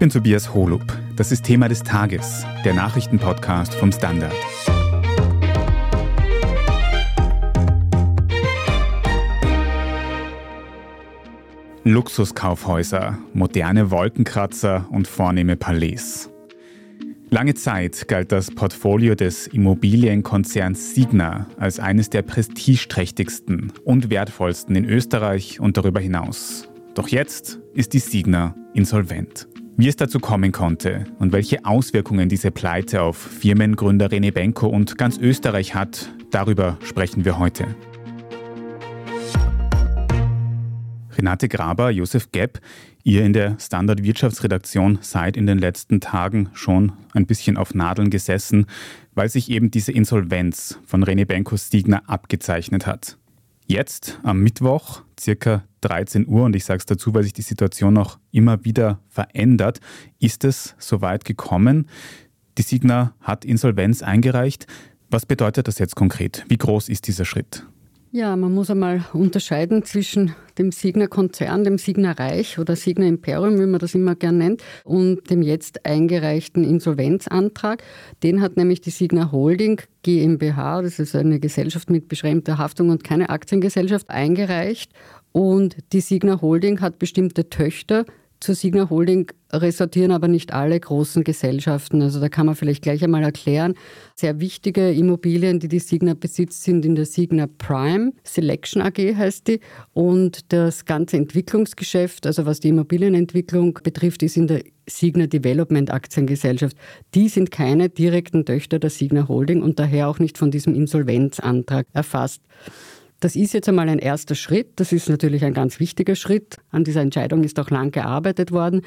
bin Tobias Holub. Das ist Thema des Tages, der Nachrichtenpodcast vom Standard. Luxuskaufhäuser, moderne Wolkenkratzer und vornehme Palais. Lange Zeit galt das Portfolio des Immobilienkonzerns Signa als eines der prestigeträchtigsten und wertvollsten in Österreich und darüber hinaus. Doch jetzt ist die Signa insolvent. Wie es dazu kommen konnte und welche Auswirkungen diese Pleite auf Firmengründer René Benko und ganz Österreich hat, darüber sprechen wir heute. Renate Graber, Josef Gepp, ihr in der Standard Wirtschaftsredaktion seid in den letzten Tagen schon ein bisschen auf Nadeln gesessen, weil sich eben diese Insolvenz von René Benko Stigner abgezeichnet hat. Jetzt am Mittwoch, circa 13 Uhr, und ich sage es dazu, weil sich die Situation noch immer wieder verändert, ist es soweit gekommen. Die Signa hat Insolvenz eingereicht. Was bedeutet das jetzt konkret? Wie groß ist dieser Schritt? Ja, man muss einmal unterscheiden zwischen dem Signa-Konzern, dem Signa-Reich oder Signa-Imperium, wie man das immer gern nennt, und dem jetzt eingereichten Insolvenzantrag. Den hat nämlich die Signa Holding GmbH, das ist eine Gesellschaft mit beschränkter Haftung und keine Aktiengesellschaft, eingereicht. Und die Signa Holding hat bestimmte Töchter, zur Signa Holding resortieren aber nicht alle großen Gesellschaften. Also da kann man vielleicht gleich einmal erklären. Sehr wichtige Immobilien, die die Signa besitzt, sind in der Signa Prime. Selection AG heißt die. Und das ganze Entwicklungsgeschäft, also was die Immobilienentwicklung betrifft, ist in der Signa Development Aktiengesellschaft. Die sind keine direkten Töchter der Signa Holding und daher auch nicht von diesem Insolvenzantrag erfasst. Das ist jetzt einmal ein erster Schritt. Das ist natürlich ein ganz wichtiger Schritt. An dieser Entscheidung ist auch lang gearbeitet worden.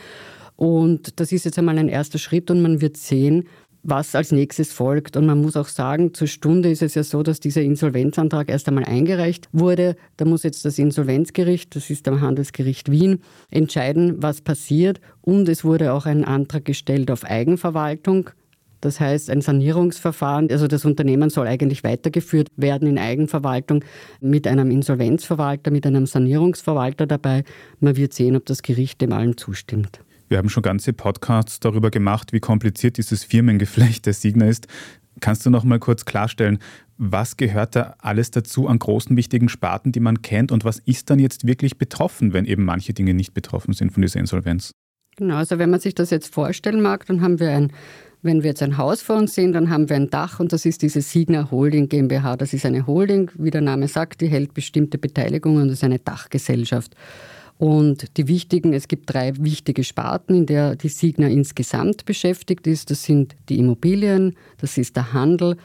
Und das ist jetzt einmal ein erster Schritt und man wird sehen, was als nächstes folgt. Und man muss auch sagen, zur Stunde ist es ja so, dass dieser Insolvenzantrag erst einmal eingereicht wurde. Da muss jetzt das Insolvenzgericht, das ist am Handelsgericht Wien, entscheiden, was passiert. Und es wurde auch ein Antrag gestellt auf Eigenverwaltung. Das heißt, ein Sanierungsverfahren, also das Unternehmen soll eigentlich weitergeführt werden in Eigenverwaltung mit einem Insolvenzverwalter, mit einem Sanierungsverwalter dabei. Man wird sehen, ob das Gericht dem allen zustimmt. Wir haben schon ganze Podcasts darüber gemacht, wie kompliziert dieses Firmengeflecht der Signa ist. Kannst du noch mal kurz klarstellen, was gehört da alles dazu an großen wichtigen Sparten, die man kennt und was ist dann jetzt wirklich betroffen, wenn eben manche Dinge nicht betroffen sind von dieser Insolvenz? Genau, also wenn man sich das jetzt vorstellen mag, dann haben wir ein wenn wir jetzt ein Haus vor uns sehen, dann haben wir ein Dach und das ist diese Signa Holding GmbH. Das ist eine Holding, wie der Name sagt, die hält bestimmte Beteiligungen und ist eine Dachgesellschaft. Und die wichtigen, es gibt drei wichtige Sparten, in der die Signa insgesamt beschäftigt ist. Das sind die Immobilien, das ist der Handel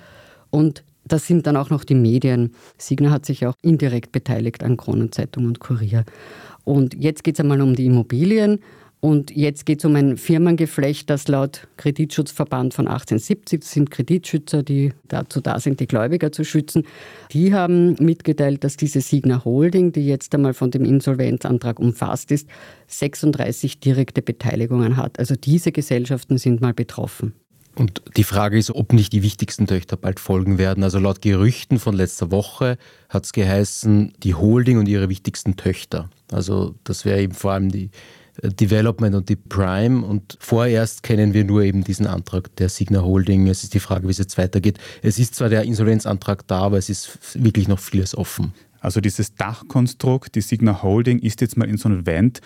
und das sind dann auch noch die Medien. Signa hat sich auch indirekt beteiligt an Kronenzeitung und Kurier. Und jetzt geht es einmal um die Immobilien. Und jetzt geht es um ein Firmengeflecht, das laut Kreditschutzverband von 1870, das sind Kreditschützer, die dazu da sind, die Gläubiger zu schützen, die haben mitgeteilt, dass diese Signa Holding, die jetzt einmal von dem Insolvenzantrag umfasst ist, 36 direkte Beteiligungen hat. Also diese Gesellschaften sind mal betroffen. Und die Frage ist, ob nicht die wichtigsten Töchter bald folgen werden. Also laut Gerüchten von letzter Woche hat es geheißen, die Holding und ihre wichtigsten Töchter. Also das wäre eben vor allem die Development und die Prime. Und vorerst kennen wir nur eben diesen Antrag der Signa Holding. Es ist die Frage, wie es jetzt weitergeht. Es ist zwar der Insolvenzantrag da, aber es ist wirklich noch vieles offen. Also dieses Dachkonstrukt, die Signa Holding ist jetzt mal insolvent.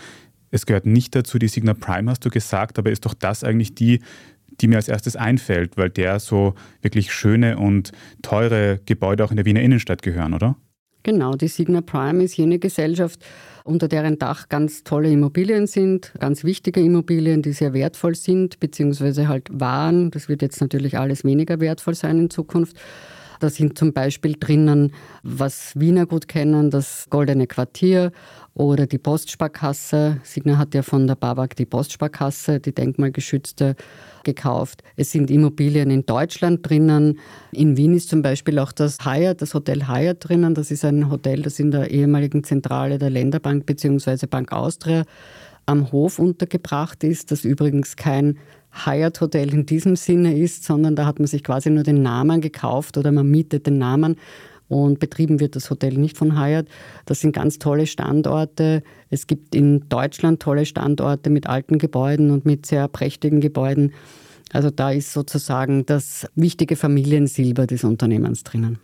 Es gehört nicht dazu, die Signa Prime hast du gesagt, aber ist doch das eigentlich die, die mir als erstes einfällt, weil der so wirklich schöne und teure Gebäude auch in der Wiener Innenstadt gehören, oder? Genau, die Signa Prime ist jene Gesellschaft, unter deren Dach ganz tolle Immobilien sind, ganz wichtige Immobilien, die sehr wertvoll sind, beziehungsweise halt waren. Das wird jetzt natürlich alles weniger wertvoll sein in Zukunft. Da sind zum Beispiel drinnen, was Wiener gut kennen, das Goldene Quartier oder die Postsparkasse. Signa hat ja von der BAWAG die Postsparkasse, die denkmalgeschützte, gekauft. Es sind Immobilien in Deutschland drinnen. In Wien ist zum Beispiel auch das Hyatt, das Hotel Hyatt drinnen. Das ist ein Hotel, das in der ehemaligen Zentrale der Länderbank bzw. Bank Austria am Hof untergebracht ist, das übrigens kein Hyatt Hotel in diesem Sinne ist, sondern da hat man sich quasi nur den Namen gekauft oder man mietet den Namen Und betrieben wird das Hotel nicht von Hyatt. Das sind ganz tolle Standorte. Es gibt in Deutschland tolle Standorte mit alten Gebäuden und mit sehr prächtigen Gebäuden. Also da ist sozusagen das wichtige Familiensilber des Unternehmens drinnen.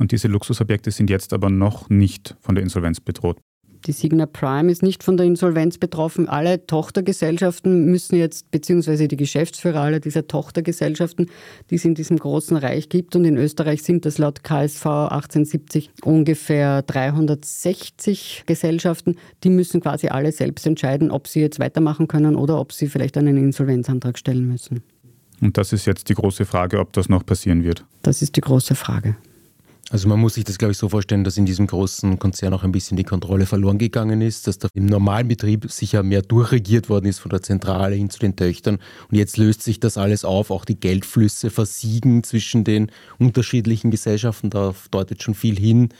Und diese Luxusobjekte sind jetzt aber noch nicht von der Insolvenz bedroht. Die Signa Prime ist nicht von der Insolvenz betroffen. Alle Tochtergesellschaften müssen jetzt, beziehungsweise die Geschäftsführer aller dieser Tochtergesellschaften, die es in diesem großen Reich gibt, und in Österreich sind das laut KSV 1870 ungefähr 360 Gesellschaften, die müssen quasi alle selbst entscheiden, ob sie jetzt weitermachen können oder ob sie vielleicht einen Insolvenzantrag stellen müssen. Und das ist jetzt die große Frage, ob das noch passieren wird. Das ist die große Frage. Also man muss sich das, glaube ich, so vorstellen, dass in diesem großen Konzern auch ein bisschen die Kontrolle verloren gegangen ist, dass da im normalen Betrieb sicher mehr durchregiert worden ist von der Zentrale hin zu den Töchtern. Und jetzt löst sich das alles auf, auch die Geldflüsse versiegen zwischen den unterschiedlichen Gesellschaften. Da deutet schon viel hin,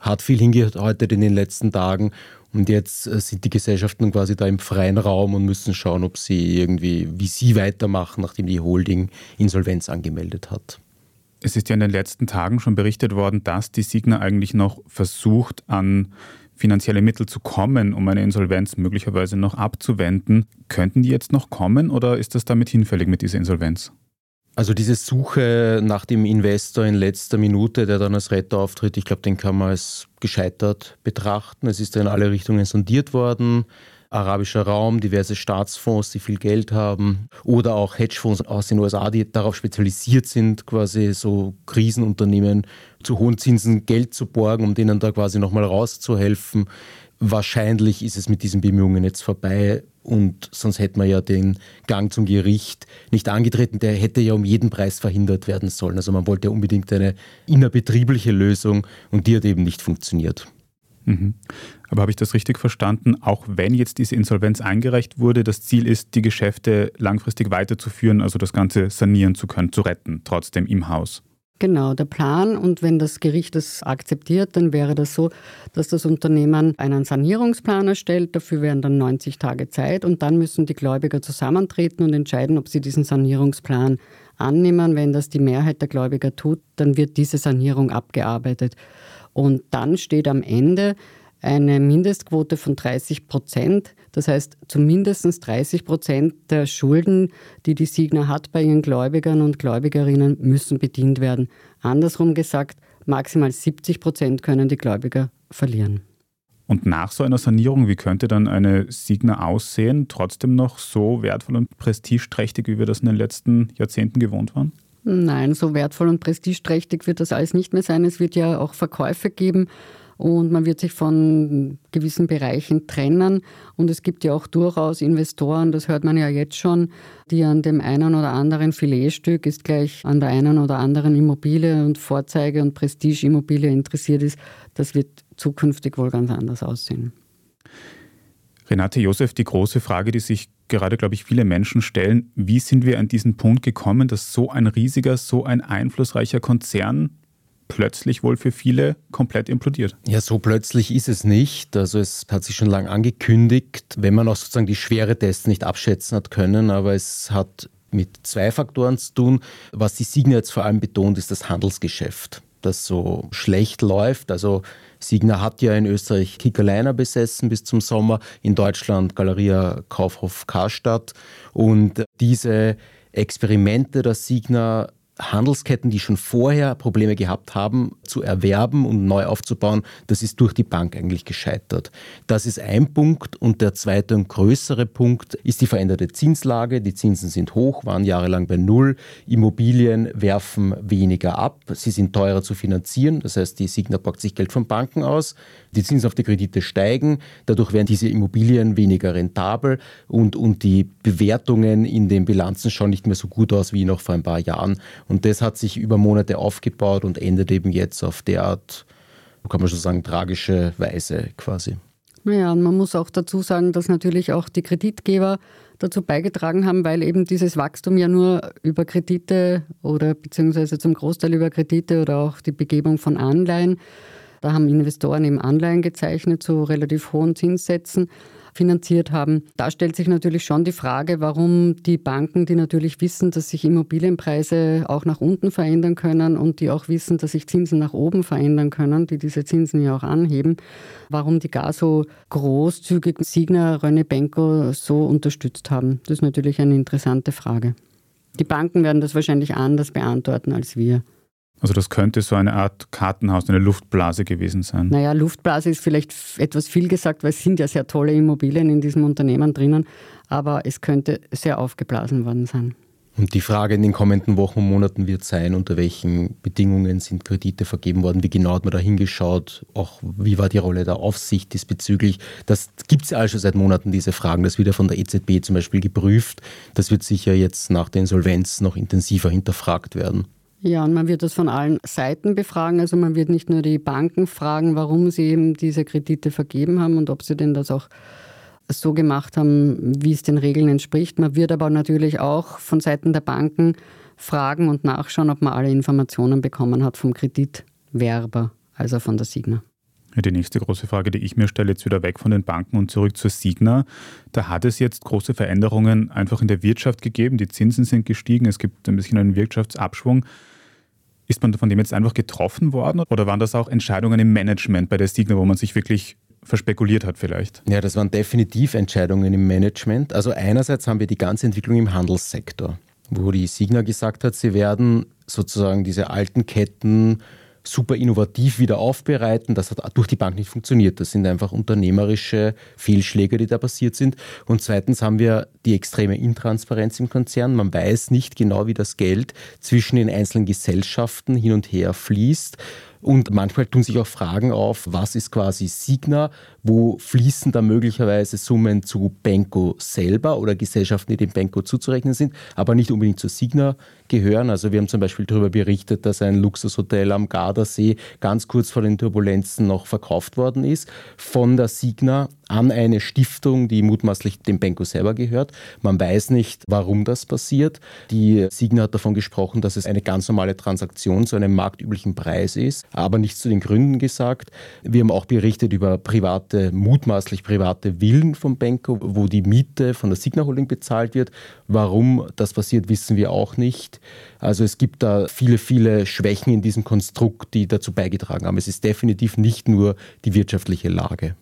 hat viel hingedeutet in den letzten Tagen. Und jetzt äh, sind die Gesellschaften quasi da im freien Raum und müssen schauen, ob sie irgendwie, wie sie weitermachen, nachdem die Holding Insolvenz angemeldet hat. Es ist ja in den letzten Tagen schon berichtet worden, dass die Signa eigentlich noch versucht, an finanzielle Mittel zu kommen, um eine Insolvenz möglicherweise noch abzuwenden. Könnten die jetzt noch kommen oder ist das damit hinfällig mit dieser Insolvenz? Also diese Suche nach dem Investor in letzter Minute, der dann als Retter auftritt, ich glaube, den kann man als gescheitert betrachten. Es ist in alle Richtungen sondiert worden arabischer Raum, diverse Staatsfonds, die viel Geld haben oder auch Hedgefonds aus den USA, die darauf spezialisiert sind, quasi so Krisenunternehmen zu hohen Zinsen Geld zu borgen, um denen da quasi nochmal rauszuhelfen. Wahrscheinlich ist es mit diesen Bemühungen jetzt vorbei und sonst hätte man ja den Gang zum Gericht nicht angetreten. Der hätte ja um jeden Preis verhindert werden sollen. Also man wollte ja unbedingt eine innerbetriebliche Lösung und die hat eben nicht funktioniert. Mhm. Aber habe ich das richtig verstanden? Auch wenn jetzt diese Insolvenz eingereicht wurde, das Ziel ist, die Geschäfte langfristig weiterzuführen, also das Ganze sanieren zu können, zu retten, trotzdem im Haus. Genau, der Plan. Und wenn das Gericht das akzeptiert, dann wäre das so, dass das Unternehmen einen Sanierungsplan erstellt. Dafür wären dann 90 Tage Zeit. Und dann müssen die Gläubiger zusammentreten und entscheiden, ob sie diesen Sanierungsplan annehmen. Wenn das die Mehrheit der Gläubiger tut, dann wird diese Sanierung abgearbeitet. Und dann steht am Ende eine Mindestquote von 30 Prozent. Das heißt, zumindest 30 Prozent der Schulden, die die Signa hat bei ihren Gläubigern und Gläubigerinnen, müssen bedient werden. Andersrum gesagt, maximal 70 Prozent können die Gläubiger verlieren. Und nach so einer Sanierung, wie könnte dann eine Signa aussehen, trotzdem noch so wertvoll und prestigeträchtig, wie wir das in den letzten Jahrzehnten gewohnt waren? Nein, so wertvoll und prestigeträchtig wird das alles nicht mehr sein. Es wird ja auch Verkäufe geben und man wird sich von gewissen Bereichen trennen. Und es gibt ja auch durchaus Investoren, das hört man ja jetzt schon, die an dem einen oder anderen Filetstück ist gleich an der einen oder anderen Immobilie und Vorzeige- und Prestigeimmobilie interessiert ist. Das wird zukünftig wohl ganz anders aussehen. Renate Josef, die große Frage, die sich gerade, glaube ich, viele Menschen stellen, wie sind wir an diesen Punkt gekommen, dass so ein riesiger, so ein einflussreicher Konzern plötzlich wohl für viele komplett implodiert. Ja, so plötzlich ist es nicht. Also es hat sich schon lange angekündigt, wenn man auch sozusagen die schwere Tests nicht abschätzen hat können, aber es hat mit zwei Faktoren zu tun. Was die Signa jetzt vor allem betont, ist das Handelsgeschäft, das so schlecht läuft. Also Signa hat ja in Österreich Kickerliner besessen bis zum Sommer, in Deutschland Galeria Kaufhof Karstadt. Und diese Experimente der Signa Handelsketten, die schon vorher Probleme gehabt haben, zu erwerben und neu aufzubauen, das ist durch die Bank eigentlich gescheitert. Das ist ein Punkt. Und der zweite und größere Punkt ist die veränderte Zinslage. Die Zinsen sind hoch, waren jahrelang bei Null. Immobilien werfen weniger ab. Sie sind teurer zu finanzieren. Das heißt, die Signa packt sich Geld von Banken aus. Die Zinsen auf die Kredite steigen. Dadurch werden diese Immobilien weniger rentabel und, und die Bewertungen in den Bilanzen schauen nicht mehr so gut aus wie noch vor ein paar Jahren. Und das hat sich über Monate aufgebaut und endet eben jetzt auf derart, kann man schon sagen, tragische Weise quasi. Naja, und man muss auch dazu sagen, dass natürlich auch die Kreditgeber dazu beigetragen haben, weil eben dieses Wachstum ja nur über Kredite oder beziehungsweise zum Großteil über Kredite oder auch die Begebung von Anleihen Da haben Investoren eben Anleihen gezeichnet zu relativ hohen Zinssätzen finanziert haben. Da stellt sich natürlich schon die Frage, warum die Banken, die natürlich wissen, dass sich Immobilienpreise auch nach unten verändern können und die auch wissen, dass sich Zinsen nach oben verändern können, die diese Zinsen ja auch anheben, warum die gar so großzügig Signa Rönne Benko so unterstützt haben. Das ist natürlich eine interessante Frage. Die Banken werden das wahrscheinlich anders beantworten als wir. Also das könnte so eine Art Kartenhaus, eine Luftblase gewesen sein. Naja, Luftblase ist vielleicht etwas viel gesagt, weil es sind ja sehr tolle Immobilien in diesem Unternehmen drinnen, aber es könnte sehr aufgeblasen worden sein. Und die Frage in den kommenden Wochen und Monaten wird sein, unter welchen Bedingungen sind Kredite vergeben worden, wie genau hat man da hingeschaut, auch wie war die Rolle der Aufsicht diesbezüglich. Das gibt es ja also seit Monaten, diese Fragen. Das wird ja von der EZB zum Beispiel geprüft. Das wird sicher jetzt nach der Insolvenz noch intensiver hinterfragt werden. Ja, und man wird das von allen Seiten befragen. Also man wird nicht nur die Banken fragen, warum sie eben diese Kredite vergeben haben und ob sie denn das auch so gemacht haben, wie es den Regeln entspricht. Man wird aber natürlich auch von Seiten der Banken fragen und nachschauen, ob man alle Informationen bekommen hat vom Kreditwerber, also von der Signa. Die nächste große Frage, die ich mir stelle, jetzt wieder weg von den Banken und zurück zur Signa. Da hat es jetzt große Veränderungen einfach in der Wirtschaft gegeben. Die Zinsen sind gestiegen, es gibt ein bisschen einen Wirtschaftsabschwung. Ist man von dem jetzt einfach getroffen worden oder waren das auch Entscheidungen im Management bei der Signa, wo man sich wirklich verspekuliert hat vielleicht? Ja, das waren definitiv Entscheidungen im Management. Also einerseits haben wir die ganze Entwicklung im Handelssektor, wo die Signa gesagt hat, sie werden sozusagen diese alten Ketten super innovativ wieder aufbereiten. Das hat durch die Bank nicht funktioniert. Das sind einfach unternehmerische Fehlschläge, die da passiert sind. Und zweitens haben wir die extreme Intransparenz im Konzern. Man weiß nicht genau, wie das Geld zwischen den einzelnen Gesellschaften hin und her fließt. Und manchmal tun sich auch Fragen auf, was ist quasi Signa, wo fließen da möglicherweise Summen zu Benko selber oder Gesellschaften, die dem Benko zuzurechnen sind, aber nicht unbedingt zu Signa gehören. Also wir haben zum Beispiel darüber berichtet, dass ein Luxushotel am Gardasee ganz kurz vor den Turbulenzen noch verkauft worden ist von der Signa an eine Stiftung, die mutmaßlich dem Benko selber gehört. Man weiß nicht, warum das passiert. Die Signa hat davon gesprochen, dass es eine ganz normale Transaktion zu einem marktüblichen Preis ist, aber nichts zu den Gründen gesagt. Wir haben auch berichtet über private, mutmaßlich private Villen von Benko, wo die Miete von der Signa Holding bezahlt wird. Warum das passiert, wissen wir auch nicht. Also es gibt da viele, viele Schwächen in diesem Konstrukt, die dazu beigetragen haben. Es ist definitiv nicht nur die wirtschaftliche Lage.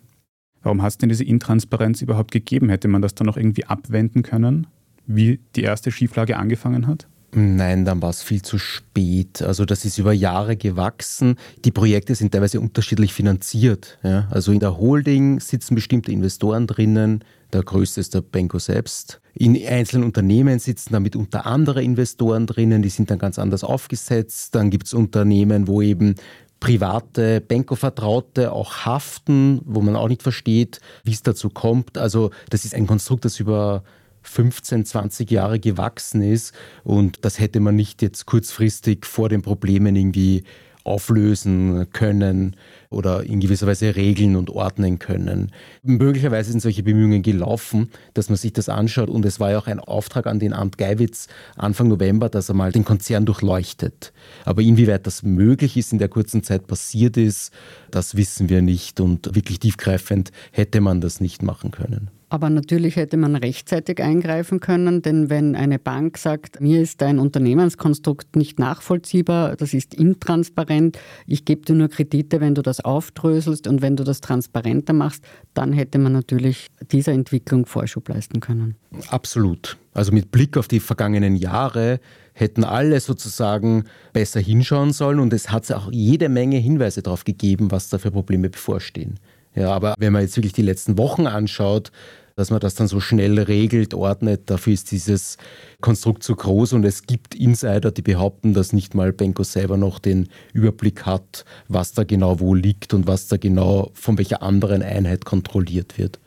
Warum hat es denn diese Intransparenz überhaupt gegeben? Hätte man das dann noch irgendwie abwenden können, wie die erste Schieflage angefangen hat? Nein, dann war es viel zu spät. Also das ist über Jahre gewachsen. Die Projekte sind teilweise unterschiedlich finanziert. Ja? Also in der Holding sitzen bestimmte Investoren drinnen. Der größte ist der Benko selbst. In einzelnen Unternehmen sitzen damit unter andere Investoren drinnen, die sind dann ganz anders aufgesetzt. Dann gibt es Unternehmen, wo eben private Benko-Vertraute auch haften, wo man auch nicht versteht, wie es dazu kommt. Also das ist ein Konstrukt, das über 15, 20 Jahre gewachsen ist und das hätte man nicht jetzt kurzfristig vor den Problemen irgendwie auflösen können oder in gewisser Weise regeln und ordnen können. Möglicherweise sind solche Bemühungen gelaufen, dass man sich das anschaut und es war ja auch ein Auftrag an den Amt Geiwitz Anfang November, dass er mal den Konzern durchleuchtet. Aber inwieweit das möglich ist, in der kurzen Zeit passiert ist, das wissen wir nicht und wirklich tiefgreifend hätte man das nicht machen können. Aber natürlich hätte man rechtzeitig eingreifen können, denn wenn eine Bank sagt, mir ist dein Unternehmenskonstrukt nicht nachvollziehbar, das ist intransparent, ich gebe dir nur Kredite, wenn du das aufdröselst und wenn du das transparenter machst, dann hätte man natürlich dieser Entwicklung Vorschub leisten können. Absolut. Also mit Blick auf die vergangenen Jahre hätten alle sozusagen besser hinschauen sollen und es hat auch jede Menge Hinweise darauf gegeben, was da für Probleme bevorstehen. Ja, aber wenn man jetzt wirklich die letzten Wochen anschaut, dass man das dann so schnell regelt, ordnet. Dafür ist dieses Konstrukt zu groß und es gibt Insider, die behaupten, dass nicht mal Benko selber noch den Überblick hat, was da genau wo liegt und was da genau von welcher anderen Einheit kontrolliert wird.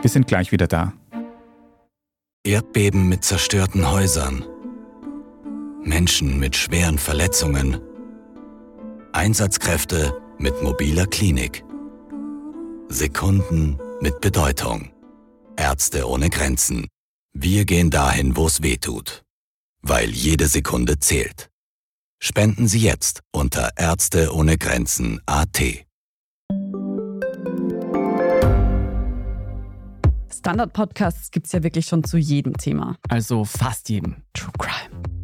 Wir sind gleich wieder da. Erdbeben mit zerstörten Häusern. Menschen mit schweren Verletzungen. Einsatzkräfte mit mobiler Klinik. Sekunden mit Bedeutung. Ärzte ohne Grenzen. Wir gehen dahin, wo es weh tut. Weil jede Sekunde zählt. Spenden Sie jetzt unter Ärzte ohne Grenzen AT. Standard-Podcasts gibt es ja wirklich schon zu jedem Thema. Also fast jedem. True Crime.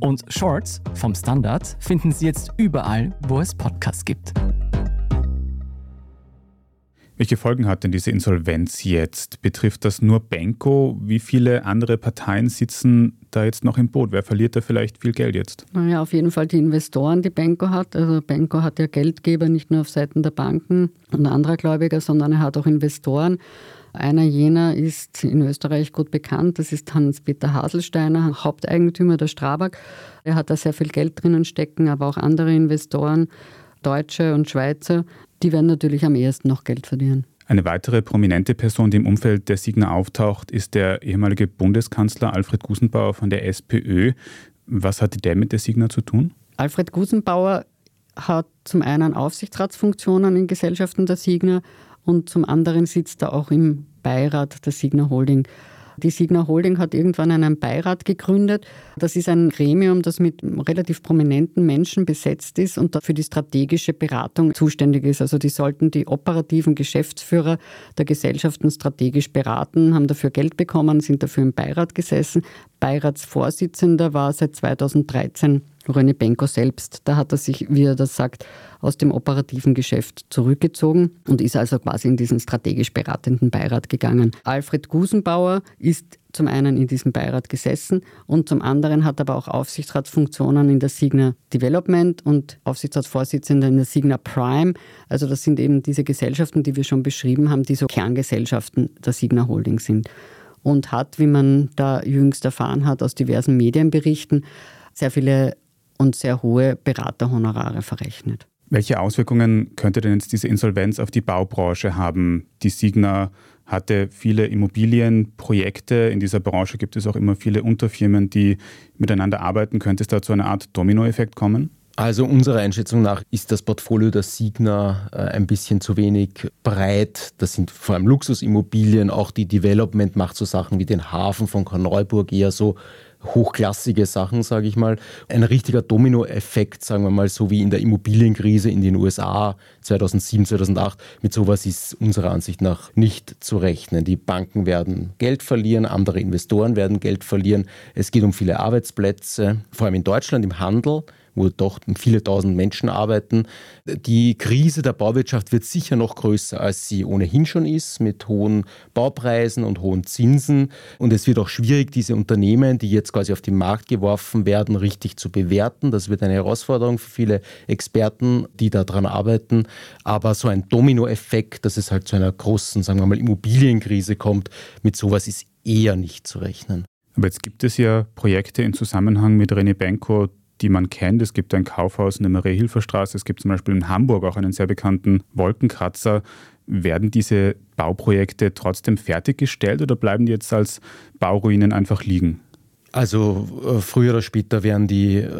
Und Shorts vom Standard finden Sie jetzt überall, wo es Podcasts gibt. Welche Folgen hat denn diese Insolvenz jetzt? Betrifft das nur Benko? Wie viele andere Parteien sitzen da jetzt noch im Boot? Wer verliert da vielleicht viel Geld jetzt? Naja, auf jeden Fall die Investoren, die Benko hat. Also Benko hat ja Geldgeber nicht nur auf Seiten der Banken und anderer Gläubiger, sondern er hat auch Investoren. Einer jener ist in Österreich gut bekannt, das ist Hans-Peter Haselsteiner, Haupteigentümer der Strabag. Er hat da sehr viel Geld drinnen stecken, aber auch andere Investoren, Deutsche und Schweizer, die werden natürlich am ehesten noch Geld verdienen. Eine weitere prominente Person, die im Umfeld der Signa auftaucht, ist der ehemalige Bundeskanzler Alfred Gusenbauer von der SPÖ. Was hatte der mit der Signa zu tun? Alfred Gusenbauer hat zum einen Aufsichtsratsfunktionen in Gesellschaften der Signa und zum anderen sitzt er auch im Beirat der Signa Holding. Die Signa Holding hat irgendwann einen Beirat gegründet. Das ist ein Gremium, das mit relativ prominenten Menschen besetzt ist und für die strategische Beratung zuständig ist. Also die sollten die operativen Geschäftsführer der Gesellschaften strategisch beraten, haben dafür Geld bekommen, sind dafür im Beirat gesessen. Beiratsvorsitzender war seit 2013 René Benko selbst. Da hat er sich, wie er das sagt, aus dem operativen Geschäft zurückgezogen und ist also quasi in diesen strategisch beratenden Beirat gegangen. Alfred Gusenbauer ist zum einen in diesem Beirat gesessen und zum anderen hat aber auch Aufsichtsratsfunktionen in der Signa Development und Aufsichtsratsvorsitzender in der Signa Prime. Also das sind eben diese Gesellschaften, die wir schon beschrieben haben, die so Kerngesellschaften der Signa Holding sind. Und hat, wie man da jüngst erfahren hat aus diversen Medienberichten, sehr viele und sehr hohe Beraterhonorare verrechnet. Welche Auswirkungen könnte denn jetzt diese Insolvenz auf die Baubranche haben? Die Signa hatte viele Immobilienprojekte. In dieser Branche gibt es auch immer viele Unterfirmen, die miteinander arbeiten. Könnte es da zu einer Art Dominoeffekt kommen? Also unserer Einschätzung nach ist das Portfolio der Signa äh, ein bisschen zu wenig breit. Das sind vor allem Luxusimmobilien, auch die Development macht so Sachen wie den Hafen von Korneuburg eher so hochklassige Sachen, sage ich mal. Ein richtiger Dominoeffekt, sagen wir mal, so wie in der Immobilienkrise in den USA 2007, 2008. Mit sowas ist unserer Ansicht nach nicht zu rechnen. Die Banken werden Geld verlieren, andere Investoren werden Geld verlieren. Es geht um viele Arbeitsplätze, vor allem in Deutschland im Handel wo doch viele tausend Menschen arbeiten. Die Krise der Bauwirtschaft wird sicher noch größer, als sie ohnehin schon ist, mit hohen Baupreisen und hohen Zinsen. Und es wird auch schwierig, diese Unternehmen, die jetzt quasi auf den Markt geworfen werden, richtig zu bewerten. Das wird eine Herausforderung für viele Experten, die daran arbeiten. Aber so ein Dominoeffekt, dass es halt zu einer großen, sagen wir mal, Immobilienkrise kommt, mit sowas ist eher nicht zu rechnen. Aber jetzt gibt es ja Projekte in Zusammenhang mit René Benko, die man kennt. Es gibt ein Kaufhaus in der Marie-Hilfer-Straße, es gibt zum Beispiel in Hamburg auch einen sehr bekannten Wolkenkratzer. Werden diese Bauprojekte trotzdem fertiggestellt oder bleiben die jetzt als Bauruinen einfach liegen? Also äh, früher oder später werden die äh,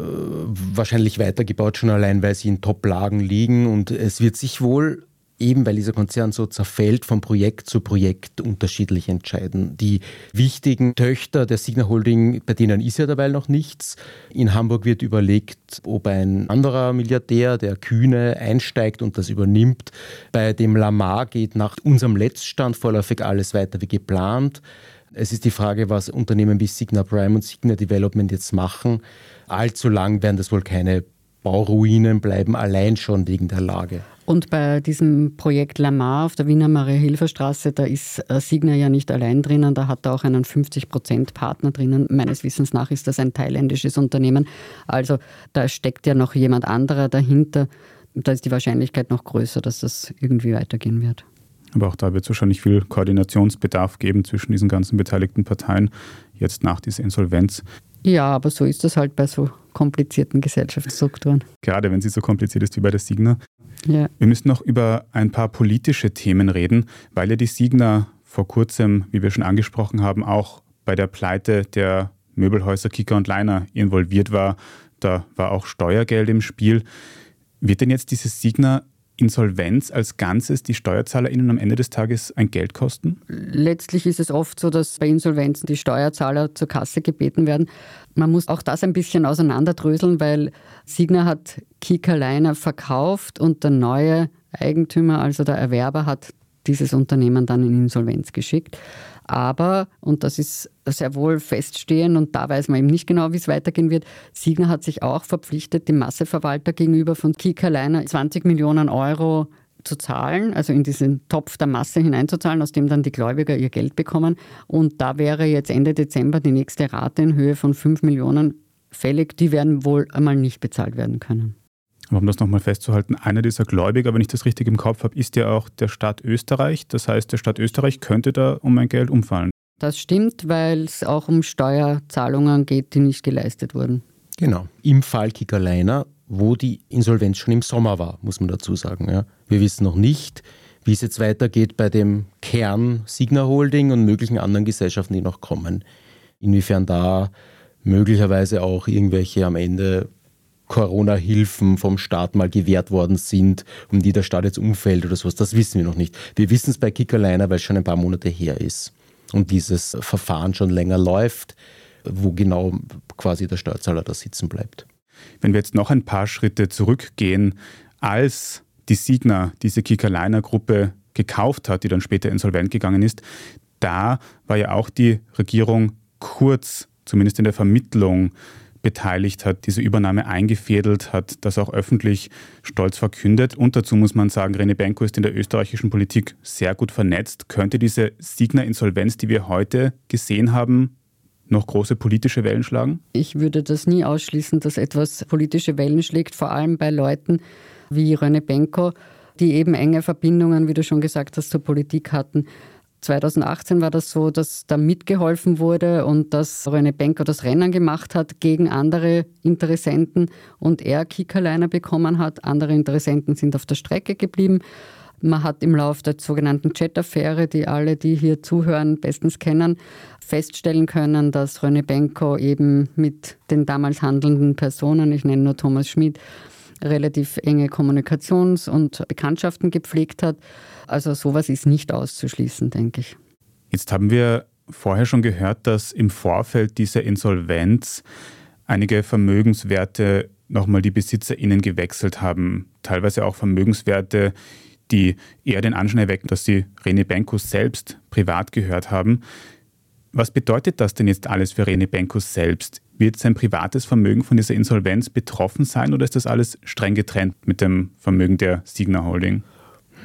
wahrscheinlich weitergebaut, schon allein weil sie in Top-Lagen liegen. Und es wird sich wohl eben weil dieser Konzern so zerfällt, von Projekt zu Projekt unterschiedlich entscheiden. Die wichtigen Töchter der Signa Holding, bei denen ist ja dabei noch nichts. In Hamburg wird überlegt, ob ein anderer Milliardär, der Kühne, einsteigt und das übernimmt. Bei dem Lamar geht nach unserem Letztstand vorläufig alles weiter wie geplant. Es ist die Frage, was Unternehmen wie Signa Prime und Signa Development jetzt machen. Allzu lang werden das wohl keine Bauruinen bleiben, allein schon wegen der Lage. Und bei diesem Projekt Lamar auf der Wiener Maria-Hilfer-Straße, da ist äh, Signa ja nicht allein drinnen, da hat er auch einen 50-Prozent-Partner drinnen. Meines Wissens nach ist das ein thailändisches Unternehmen. Also da steckt ja noch jemand anderer dahinter. Da ist die Wahrscheinlichkeit noch größer, dass das irgendwie weitergehen wird. Aber auch da wird es wahrscheinlich viel Koordinationsbedarf geben zwischen diesen ganzen beteiligten Parteien, jetzt nach dieser Insolvenz. Ja, aber so ist das halt bei so komplizierten Gesellschaftsstrukturen. Gerade wenn sie so kompliziert ist wie bei der Signa. Ja. Wir müssen noch über ein paar politische Themen reden, weil ja die Signa vor kurzem, wie wir schon angesprochen haben, auch bei der Pleite der Möbelhäuser Kicker und Leiner involviert war. Da war auch Steuergeld im Spiel. Wird denn jetzt diese Signa Insolvenz als Ganzes die SteuerzahlerInnen am Ende des Tages ein Geld kosten? Letztlich ist es oft so, dass bei Insolvenzen die Steuerzahler zur Kasse gebeten werden. Man muss auch das ein bisschen auseinanderdröseln, weil Signa hat Kika verkauft und der neue Eigentümer, also der Erwerber, hat dieses Unternehmen dann in Insolvenz geschickt. Aber, und das ist sehr wohl feststehend und da weiß man eben nicht genau, wie es weitergehen wird, Signer hat sich auch verpflichtet, dem Masseverwalter gegenüber von Kika Leiner 20 Millionen Euro zu zahlen, also in diesen Topf der Masse hineinzuzahlen, aus dem dann die Gläubiger ihr Geld bekommen. Und da wäre jetzt Ende Dezember die nächste Rate in Höhe von 5 Millionen fällig. Die werden wohl einmal nicht bezahlt werden können. Aber um das nochmal festzuhalten, einer dieser Gläubiger, wenn ich das richtig im Kopf habe, ist ja auch der Staat Österreich. Das heißt, der Staat Österreich könnte da um ein Geld umfallen. Das stimmt, weil es auch um Steuerzahlungen geht, die nicht geleistet wurden. Genau. Im Fall Kickerleiner, wo die Insolvenz schon im Sommer war, muss man dazu sagen. Ja. Wir wissen noch nicht, wie es jetzt weitergeht bei dem Kern Signa Holding und möglichen anderen Gesellschaften, die noch kommen. Inwiefern da möglicherweise auch irgendwelche am Ende Corona-Hilfen vom Staat mal gewährt worden sind, um die der Staat jetzt umfällt oder sowas. Das wissen wir noch nicht. Wir wissen es bei Kickerliner, weil es schon ein paar Monate her ist und dieses Verfahren schon länger läuft, wo genau quasi der Steuerzahler da sitzen bleibt. Wenn wir jetzt noch ein paar Schritte zurückgehen, als die Signa diese Kickerliner-Gruppe gekauft hat, die dann später insolvent gegangen ist, da war ja auch die Regierung kurz, zumindest in der Vermittlung, beteiligt, hat diese Übernahme eingefädelt, hat das auch öffentlich stolz verkündet. Und dazu muss man sagen, René Benko ist in der österreichischen Politik sehr gut vernetzt. Könnte diese Signa-Insolvenz, die wir heute gesehen haben, noch große politische Wellen schlagen? Ich würde das nie ausschließen, dass etwas politische Wellen schlägt, vor allem bei Leuten wie René Benko, die eben enge Verbindungen, wie du schon gesagt hast, zur Politik hatten. 2018 war das so, dass da mitgeholfen wurde und dass René Benko das Rennen gemacht hat gegen andere Interessenten und er Kickerliner bekommen hat. Andere Interessenten sind auf der Strecke geblieben. Man hat im Laufe der sogenannten Chat-Affäre, die alle, die hier zuhören, bestens kennen, feststellen können, dass René Benko eben mit den damals handelnden Personen, ich nenne nur Thomas Schmidt, relativ enge Kommunikations- und Bekanntschaften gepflegt hat. Also sowas ist nicht auszuschließen, denke ich. Jetzt haben wir vorher schon gehört, dass im Vorfeld dieser Insolvenz einige Vermögenswerte nochmal die BesitzerInnen gewechselt haben. Teilweise auch Vermögenswerte, die eher den Anschein erwecken, dass sie René Benko selbst privat gehört haben. Was bedeutet das denn jetzt alles für René Benko selbst? Wird sein privates Vermögen von dieser Insolvenz betroffen sein oder ist das alles streng getrennt mit dem Vermögen der Signa Holding?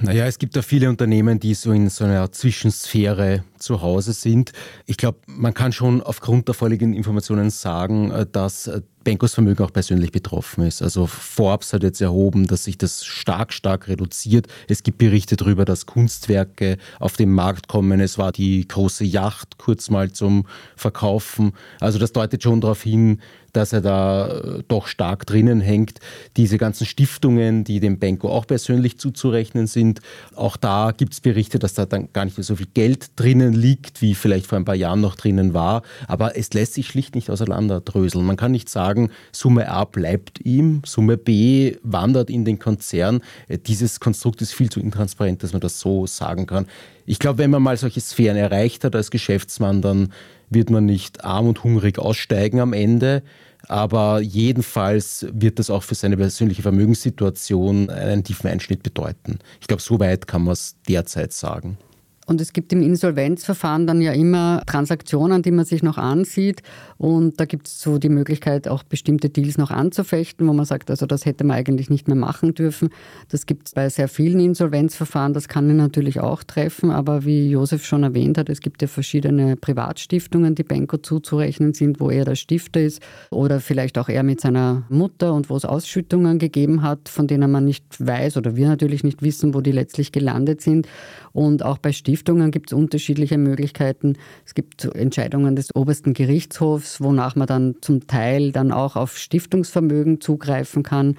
Naja, es gibt da viele Unternehmen, die so in so einer Zwischensphäre zu Hause sind. Ich glaube, man kann schon aufgrund der vorliegenden Informationen sagen, äh, dass äh, Benkos Vermögen auch persönlich betroffen ist. Also Forbes hat jetzt erhoben, dass sich das stark, stark reduziert. Es gibt Berichte darüber, dass Kunstwerke auf den Markt kommen. Es war die große Yacht kurz mal zum Verkaufen. Also das deutet schon darauf hin, dass er da äh, doch stark drinnen hängt. Diese ganzen Stiftungen, die dem Benko auch persönlich zuzurechnen sind, auch da gibt es Berichte, dass da dann gar nicht mehr so viel Geld drinnen liegt, wie vielleicht vor ein paar Jahren noch drinnen war. Aber es lässt sich schlicht nicht auseinanderdröseln. Man kann nicht sagen, Summe A bleibt ihm, Summe B wandert in den Konzern. Äh, dieses Konstrukt ist viel zu intransparent, dass man das so sagen kann. Ich glaube, wenn man mal solche Sphären erreicht hat als Geschäftsmann, dann wird man nicht arm und hungrig aussteigen am Ende. Aber jedenfalls wird das auch für seine persönliche Vermögenssituation einen tiefen Einschnitt bedeuten. Ich glaube, so weit kann man es derzeit sagen. Und es gibt im Insolvenzverfahren dann ja immer Transaktionen, die man sich noch ansieht. Und da gibt es so die Möglichkeit, auch bestimmte Deals noch anzufechten, wo man sagt, also das hätte man eigentlich nicht mehr machen dürfen. Das gibt es bei sehr vielen Insolvenzverfahren. Das kann ihn natürlich auch treffen. Aber wie Josef schon erwähnt hat, es gibt ja verschiedene Privatstiftungen, die Benko zuzurechnen sind, wo er der Stifter ist. Oder vielleicht auch er mit seiner Mutter und wo es Ausschüttungen gegeben hat, von denen man nicht weiß oder wir natürlich nicht wissen, wo die letztlich gelandet sind. Und auch bei Stiftungen gibt es unterschiedliche Möglichkeiten. Es gibt Entscheidungen des obersten Gerichtshofs, wonach man dann zum Teil dann auch auf Stiftungsvermögen zugreifen kann.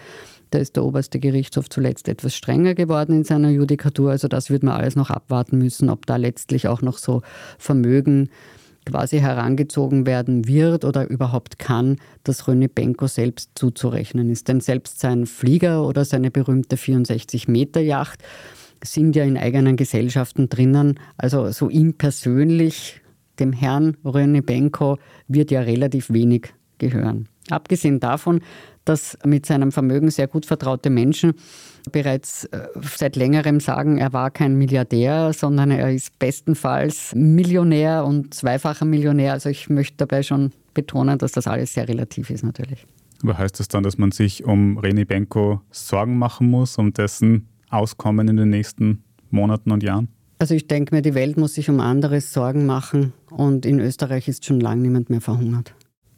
Da ist der oberste Gerichtshof zuletzt etwas strenger geworden in seiner Judikatur. Also das wird man alles noch abwarten müssen, ob da letztlich auch noch so Vermögen quasi herangezogen werden wird oder überhaupt kann, dass René Benko selbst zuzurechnen ist. Denn selbst sein Flieger oder seine berühmte 64-Meter-Yacht sind ja in eigenen Gesellschaften drinnen. Also so ihm persönlich, dem Herrn René Benko, wird ja relativ wenig gehören. Abgesehen davon, dass mit seinem Vermögen sehr gut vertraute Menschen bereits äh, seit längerem sagen, er war kein Milliardär, sondern er ist bestenfalls Millionär und zweifacher Millionär. Also ich möchte dabei schon betonen, dass das alles sehr relativ ist natürlich. Aber heißt das dann, dass man sich um René Benko Sorgen machen muss, um dessen Auskommen in den nächsten Monaten und Jahren? Also ich denke mir, die Welt muss sich um anderes Sorgen machen und in Österreich ist schon lange niemand mehr verhungert.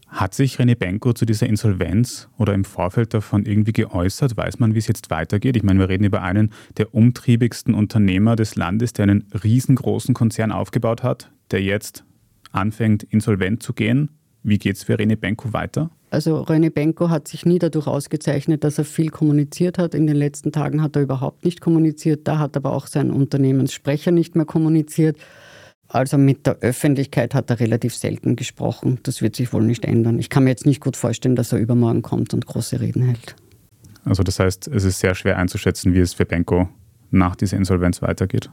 Hat sich René Benko zu dieser Insolvenz oder im Vorfeld davon irgendwie geäußert? Weiß man, wie es jetzt weitergeht? Ich meine, wir reden über einen der umtriebigsten Unternehmer des Landes, der einen riesengroßen Konzern aufgebaut hat, der jetzt anfängt, insolvent zu gehen. Wie geht es für René Benko weiter? Also René Benko hat sich nie dadurch ausgezeichnet, dass er viel kommuniziert hat. In den letzten Tagen hat er überhaupt nicht kommuniziert. Da hat aber auch sein Unternehmenssprecher nicht mehr kommuniziert. Also mit der Öffentlichkeit hat er relativ selten gesprochen. Das wird sich wohl nicht ändern. Ich kann mir jetzt nicht gut vorstellen, dass er übermorgen kommt und große Reden hält. Also das heißt, es ist sehr schwer einzuschätzen, wie es für Benko nach dieser Insolvenz weitergeht.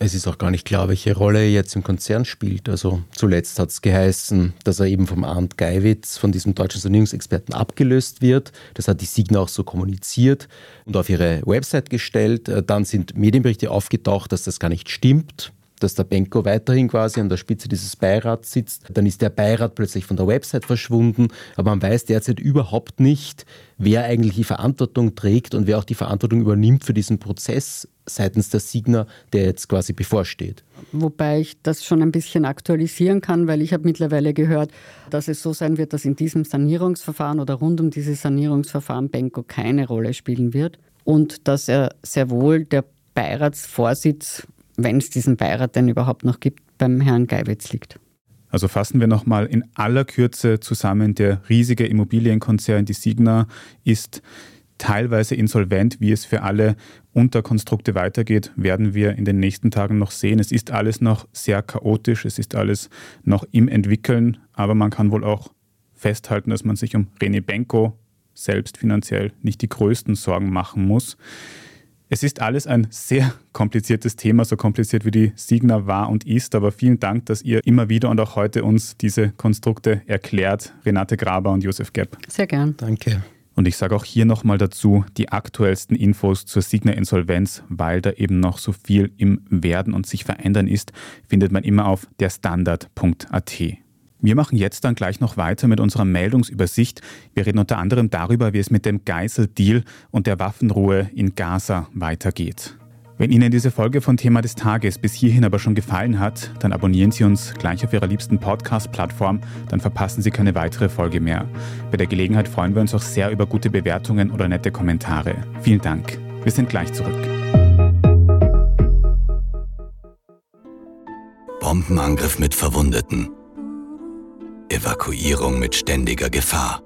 Es ist auch gar nicht klar, welche Rolle er jetzt im Konzern spielt. Also zuletzt hat es geheißen, dass er eben vom Arndt Geiwitz, von diesem deutschen Sanierungsexperten, abgelöst wird. Das hat die Signa auch so kommuniziert und auf ihre Website gestellt. Dann sind Medienberichte aufgetaucht, dass das gar nicht stimmt dass der Benko weiterhin quasi an der Spitze dieses Beirats sitzt. Dann ist der Beirat plötzlich von der Website verschwunden, aber man weiß derzeit überhaupt nicht, wer eigentlich die Verantwortung trägt und wer auch die Verantwortung übernimmt für diesen Prozess seitens der Signa, der jetzt quasi bevorsteht. Wobei ich das schon ein bisschen aktualisieren kann, weil ich habe mittlerweile gehört, dass es so sein wird, dass in diesem Sanierungsverfahren oder rund um dieses Sanierungsverfahren Benko keine Rolle spielen wird und dass er sehr wohl der Beiratsvorsitz wenn es diesen Beirat denn überhaupt noch gibt, beim Herrn Geiwitz liegt. Also fassen wir nochmal in aller Kürze zusammen. Der riesige Immobilienkonzern, die Signa, ist teilweise insolvent. Wie es für alle Unterkonstrukte weitergeht, werden wir in den nächsten Tagen noch sehen. Es ist alles noch sehr chaotisch, es ist alles noch im Entwickeln, aber man kann wohl auch festhalten, dass man sich um René Benko selbst finanziell nicht die größten Sorgen machen muss. Es ist alles ein sehr kompliziertes Thema, so kompliziert wie die Signa war und ist. Aber vielen Dank, dass ihr immer wieder und auch heute uns diese Konstrukte erklärt. Renate Graber und Josef Gepp. Sehr gern. Danke. Und ich sage auch hier nochmal dazu die aktuellsten Infos zur Signa-Insolvenz, weil da eben noch so viel im Werden und sich verändern ist, findet man immer auf derstandard.at. Wir machen jetzt dann gleich noch weiter mit unserer Meldungsübersicht. Wir reden unter anderem darüber, wie es mit dem Geiseldeal und der Waffenruhe in Gaza weitergeht. Wenn Ihnen diese Folge von Thema des Tages bis hierhin aber schon gefallen hat, dann abonnieren Sie uns gleich auf Ihrer liebsten Podcast-Plattform, dann verpassen Sie keine weitere Folge mehr. Bei der Gelegenheit freuen wir uns auch sehr über gute Bewertungen oder nette Kommentare. Vielen Dank. Wir sind gleich zurück. Bombenangriff mit Verwundeten. Evakuierung mit ständiger Gefahr.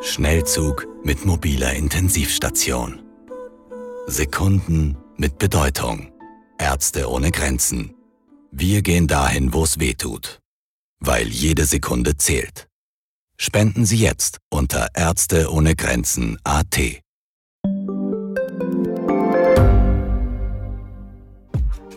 Schnellzug mit mobiler Intensivstation. Sekunden mit Bedeutung. Ärzte ohne Grenzen. Wir gehen dahin, wo es weh tut. Weil jede Sekunde zählt. Spenden Sie jetzt unter Ärzte ohne Grenzen AT.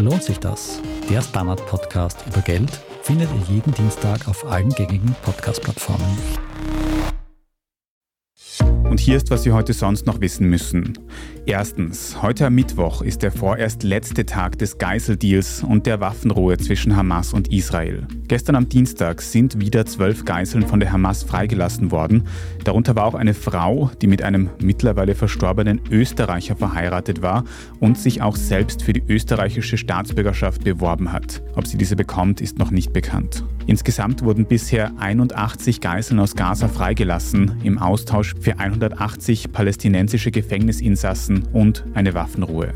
Lohnt sich das? Der Standard-Podcast über Geld findet ihr jeden Dienstag auf allen gängigen Podcast-Plattformen. Und hier ist, was Sie heute sonst noch wissen müssen. Erstens, heute am Mittwoch ist der vorerst letzte Tag des Geiseldeals und der Waffenruhe zwischen Hamas und Israel. Gestern am Dienstag sind wieder zwölf Geiseln von der Hamas freigelassen worden. Darunter war auch eine Frau, die mit einem mittlerweile verstorbenen Österreicher verheiratet war und sich auch selbst für die österreichische Staatsbürgerschaft beworben hat. Ob sie diese bekommt, ist noch nicht bekannt. Insgesamt wurden bisher 81 Geiseln aus Gaza freigelassen, im Austausch für 180 palästinensische Gefängnisinsassen und eine Waffenruhe.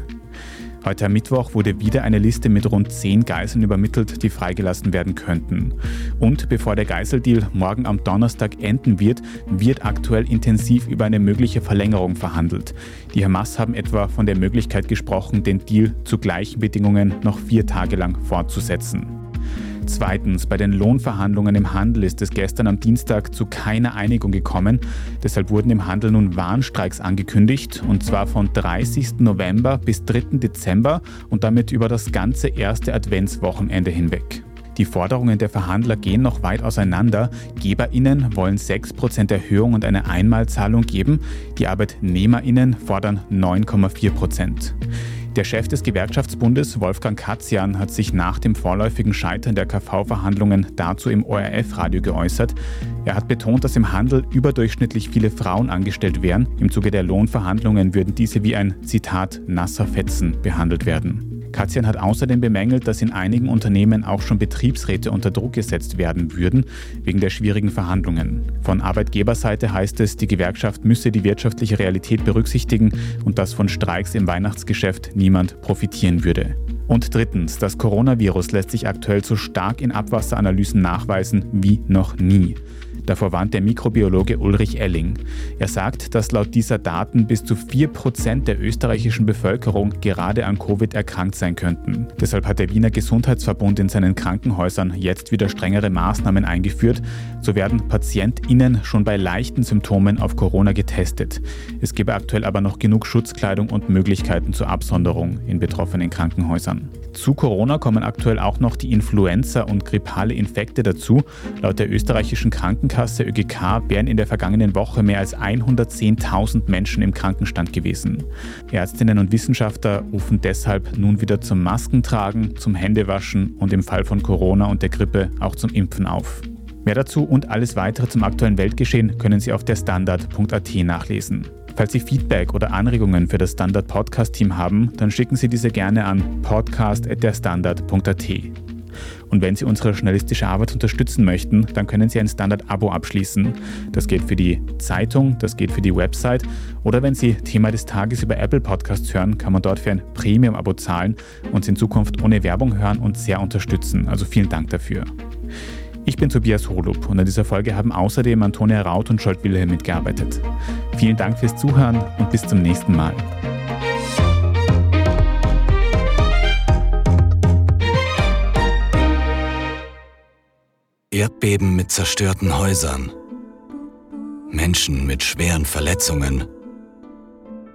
Heute am Mittwoch wurde wieder eine Liste mit rund zehn Geiseln übermittelt, die freigelassen werden könnten. Und bevor der Geiseldeal morgen am Donnerstag enden wird, wird aktuell intensiv über eine mögliche Verlängerung verhandelt. Die Hamas haben etwa von der Möglichkeit gesprochen, den Deal zu gleichen Bedingungen noch vier Tage lang fortzusetzen. Zweitens, bei den Lohnverhandlungen im Handel ist es gestern am Dienstag zu keiner Einigung gekommen. Deshalb wurden im Handel nun Warnstreiks angekündigt, und zwar von 30. November bis 3. Dezember und damit über das ganze erste Adventswochenende hinweg. Die Forderungen der Verhandler gehen noch weit auseinander. GeberInnen wollen 6% Erhöhung und eine Einmalzahlung geben. Die ArbeitnehmerInnen fordern 9,4%. Der Chef des Gewerkschaftsbundes, Wolfgang Katzian, hat sich nach dem vorläufigen Scheitern der KV-Verhandlungen dazu im ORF-Radio geäußert. Er hat betont, dass im Handel überdurchschnittlich viele Frauen angestellt wären. Im Zuge der Lohnverhandlungen würden diese wie ein, Zitat, nasser Fetzen behandelt werden. Katzian hat außerdem bemängelt, dass in einigen Unternehmen auch schon Betriebsräte unter Druck gesetzt werden würden, wegen der schwierigen Verhandlungen. Von Arbeitgeberseite heißt es, die Gewerkschaft müsse die wirtschaftliche Realität berücksichtigen und dass von Streiks im Weihnachtsgeschäft niemand profitieren würde. Und drittens, das Coronavirus lässt sich aktuell so stark in Abwasseranalysen nachweisen wie noch nie. Davor warnt der Mikrobiologe Ulrich Elling. Er sagt, dass laut dieser Daten bis zu 4% der österreichischen Bevölkerung gerade an Covid erkrankt sein könnten. Deshalb hat der Wiener Gesundheitsverbund in seinen Krankenhäusern jetzt wieder strengere Maßnahmen eingeführt. So werden PatientInnen schon bei leichten Symptomen auf Corona getestet. Es gebe aktuell aber noch genug Schutzkleidung und Möglichkeiten zur Absonderung in betroffenen Krankenhäusern. Zu Corona kommen aktuell auch noch die Influenza- und grippale Infekte dazu. Laut der österreichischen Krankenkasse ÖGK wären in der vergangenen Woche mehr als 110.000 Menschen im Krankenstand gewesen. Ärztinnen und Wissenschaftler rufen deshalb nun wieder zum Maskentragen, zum Händewaschen und im Fall von Corona und der Grippe auch zum Impfen auf. Mehr dazu und alles weitere zum aktuellen Weltgeschehen können Sie auf der Standard.at nachlesen. Falls Sie Feedback oder Anregungen für das Standard Podcast Team haben, dann schicken Sie diese gerne an podcast@derstandard.at. Und wenn Sie unsere journalistische Arbeit unterstützen möchten, dann können Sie ein Standard-Abo abschließen. Das geht für die Zeitung, das geht für die Website oder wenn Sie Thema des Tages über Apple Podcasts hören, kann man dort für ein Premium-Abo zahlen und in Zukunft ohne Werbung hören und sehr unterstützen. Also vielen Dank dafür. Ich bin Tobias Holub und an dieser Folge haben außerdem Antonia Raut und Scholt Wilhelm mitgearbeitet. Vielen Dank fürs Zuhören und bis zum nächsten Mal. Erdbeben mit zerstörten Häusern. Menschen mit schweren Verletzungen.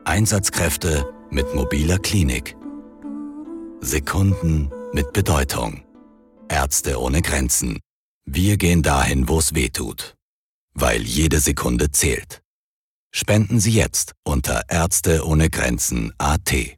Einsatzkräfte mit mobiler Klinik. Sekunden mit Bedeutung. Ärzte ohne Grenzen. Wir gehen dahin, wo es weh tut. Weil jede Sekunde zählt. Spenden Sie jetzt unter Ärzte ohne Grenzen AT.